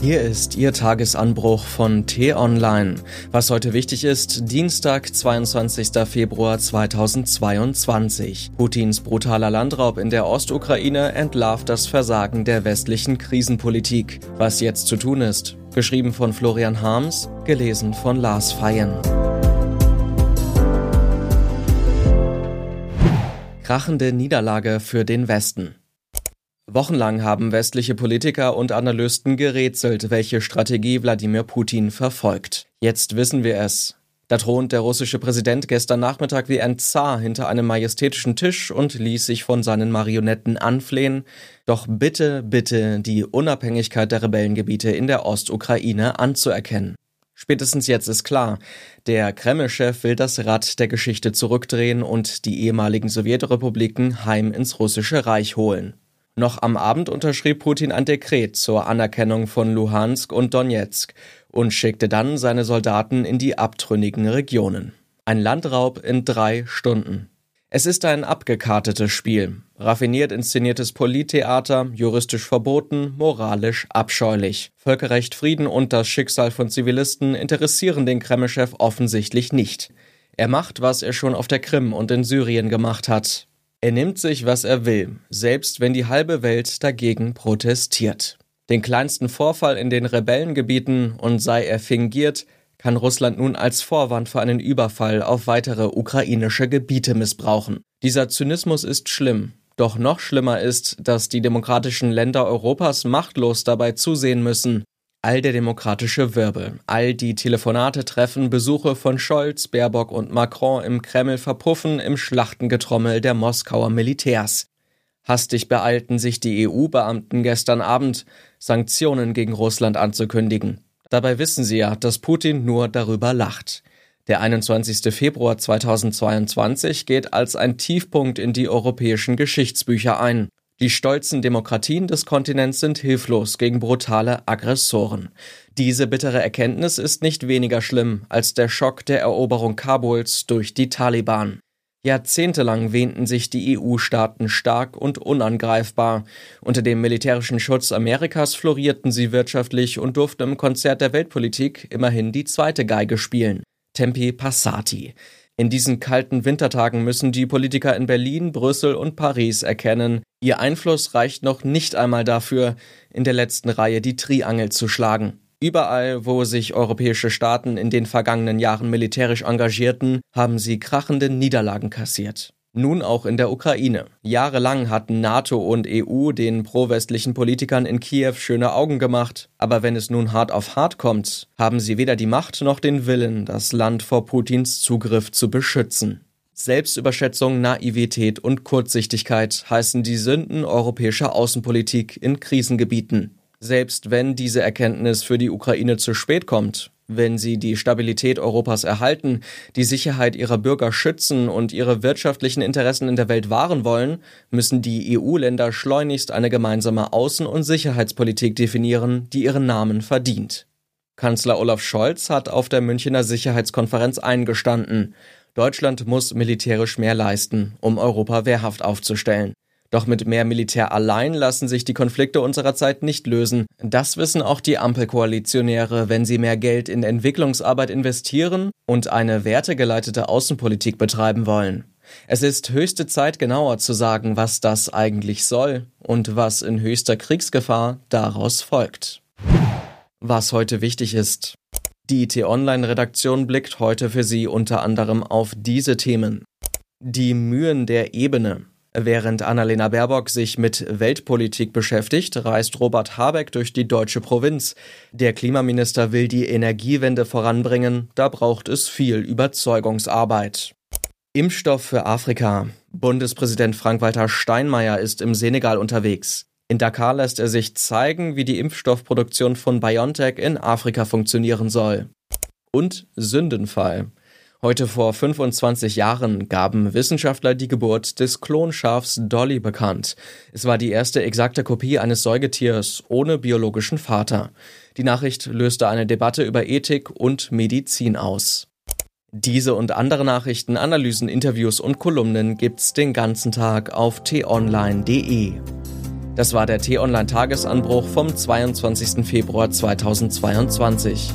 Hier ist Ihr Tagesanbruch von T-Online. Was heute wichtig ist, Dienstag, 22. Februar 2022. Putins brutaler Landraub in der Ostukraine entlarvt das Versagen der westlichen Krisenpolitik. Was jetzt zu tun ist. Geschrieben von Florian Harms, gelesen von Lars Feyen. Krachende Niederlage für den Westen. Wochenlang haben westliche Politiker und Analysten gerätselt, welche Strategie Wladimir Putin verfolgt. Jetzt wissen wir es. Da thront der russische Präsident gestern Nachmittag wie ein Zar hinter einem majestätischen Tisch und ließ sich von seinen Marionetten anflehen, doch bitte, bitte die Unabhängigkeit der Rebellengebiete in der Ostukraine anzuerkennen. Spätestens jetzt ist klar, der Kreml-Chef will das Rad der Geschichte zurückdrehen und die ehemaligen Sowjetrepubliken heim ins russische Reich holen. Noch am Abend unterschrieb Putin ein Dekret zur Anerkennung von Luhansk und Donetsk und schickte dann seine Soldaten in die abtrünnigen Regionen. Ein Landraub in drei Stunden. Es ist ein abgekartetes Spiel, raffiniert inszeniertes Polittheater, juristisch verboten, moralisch abscheulich. Völkerrecht, Frieden und das Schicksal von Zivilisten interessieren den Kremlchef offensichtlich nicht. Er macht, was er schon auf der Krim und in Syrien gemacht hat. Er nimmt sich, was er will, selbst wenn die halbe Welt dagegen protestiert. Den kleinsten Vorfall in den Rebellengebieten und sei er fingiert, kann Russland nun als Vorwand für einen Überfall auf weitere ukrainische Gebiete missbrauchen. Dieser Zynismus ist schlimm. Doch noch schlimmer ist, dass die demokratischen Länder Europas machtlos dabei zusehen müssen, all der demokratische Wirbel, all die Telefonate, Treffen, Besuche von Scholz, Baerbock und Macron im Kreml verpuffen im Schlachtengetrommel der Moskauer Militärs. Hastig beeilten sich die EU-Beamten gestern Abend, Sanktionen gegen Russland anzukündigen. Dabei wissen sie ja, dass Putin nur darüber lacht. Der 21. Februar 2022 geht als ein Tiefpunkt in die europäischen Geschichtsbücher ein. Die stolzen Demokratien des Kontinents sind hilflos gegen brutale Aggressoren. Diese bittere Erkenntnis ist nicht weniger schlimm als der Schock der Eroberung Kabuls durch die Taliban. Jahrzehntelang wähnten sich die EU-Staaten stark und unangreifbar. Unter dem militärischen Schutz Amerikas florierten sie wirtschaftlich und durften im Konzert der Weltpolitik immerhin die zweite Geige spielen. Tempi Passati. In diesen kalten Wintertagen müssen die Politiker in Berlin, Brüssel und Paris erkennen, ihr Einfluss reicht noch nicht einmal dafür, in der letzten Reihe die Triangel zu schlagen. Überall, wo sich europäische Staaten in den vergangenen Jahren militärisch engagierten, haben sie krachende Niederlagen kassiert. Nun auch in der Ukraine. Jahrelang hatten NATO und EU den pro-westlichen Politikern in Kiew schöne Augen gemacht, aber wenn es nun hart auf hart kommt, haben sie weder die Macht noch den Willen, das Land vor Putins Zugriff zu beschützen. Selbstüberschätzung, Naivität und Kurzsichtigkeit heißen die Sünden europäischer Außenpolitik in Krisengebieten. Selbst wenn diese Erkenntnis für die Ukraine zu spät kommt, wenn sie die Stabilität Europas erhalten, die Sicherheit ihrer Bürger schützen und ihre wirtschaftlichen Interessen in der Welt wahren wollen, müssen die EU-Länder schleunigst eine gemeinsame Außen- und Sicherheitspolitik definieren, die ihren Namen verdient. Kanzler Olaf Scholz hat auf der Münchner Sicherheitskonferenz eingestanden. Deutschland muss militärisch mehr leisten, um Europa wehrhaft aufzustellen. Doch mit mehr Militär allein lassen sich die Konflikte unserer Zeit nicht lösen. Das wissen auch die Ampelkoalitionäre, wenn sie mehr Geld in Entwicklungsarbeit investieren und eine wertegeleitete Außenpolitik betreiben wollen. Es ist höchste Zeit, genauer zu sagen, was das eigentlich soll und was in höchster Kriegsgefahr daraus folgt. Was heute wichtig ist. Die T-Online-Redaktion blickt heute für Sie unter anderem auf diese Themen. Die Mühen der Ebene. Während Annalena Baerbock sich mit Weltpolitik beschäftigt, reist Robert Habeck durch die deutsche Provinz. Der Klimaminister will die Energiewende voranbringen, da braucht es viel Überzeugungsarbeit. Impfstoff für Afrika. Bundespräsident Frank-Walter Steinmeier ist im Senegal unterwegs. In Dakar lässt er sich zeigen, wie die Impfstoffproduktion von BioNTech in Afrika funktionieren soll. Und Sündenfall. Heute vor 25 Jahren gaben Wissenschaftler die Geburt des Klonschafs Dolly bekannt. Es war die erste exakte Kopie eines Säugetiers ohne biologischen Vater. Die Nachricht löste eine Debatte über Ethik und Medizin aus. Diese und andere Nachrichten, Analysen, Interviews und Kolumnen gibt's den ganzen Tag auf t-online.de. Das war der T-Online-Tagesanbruch vom 22. Februar 2022.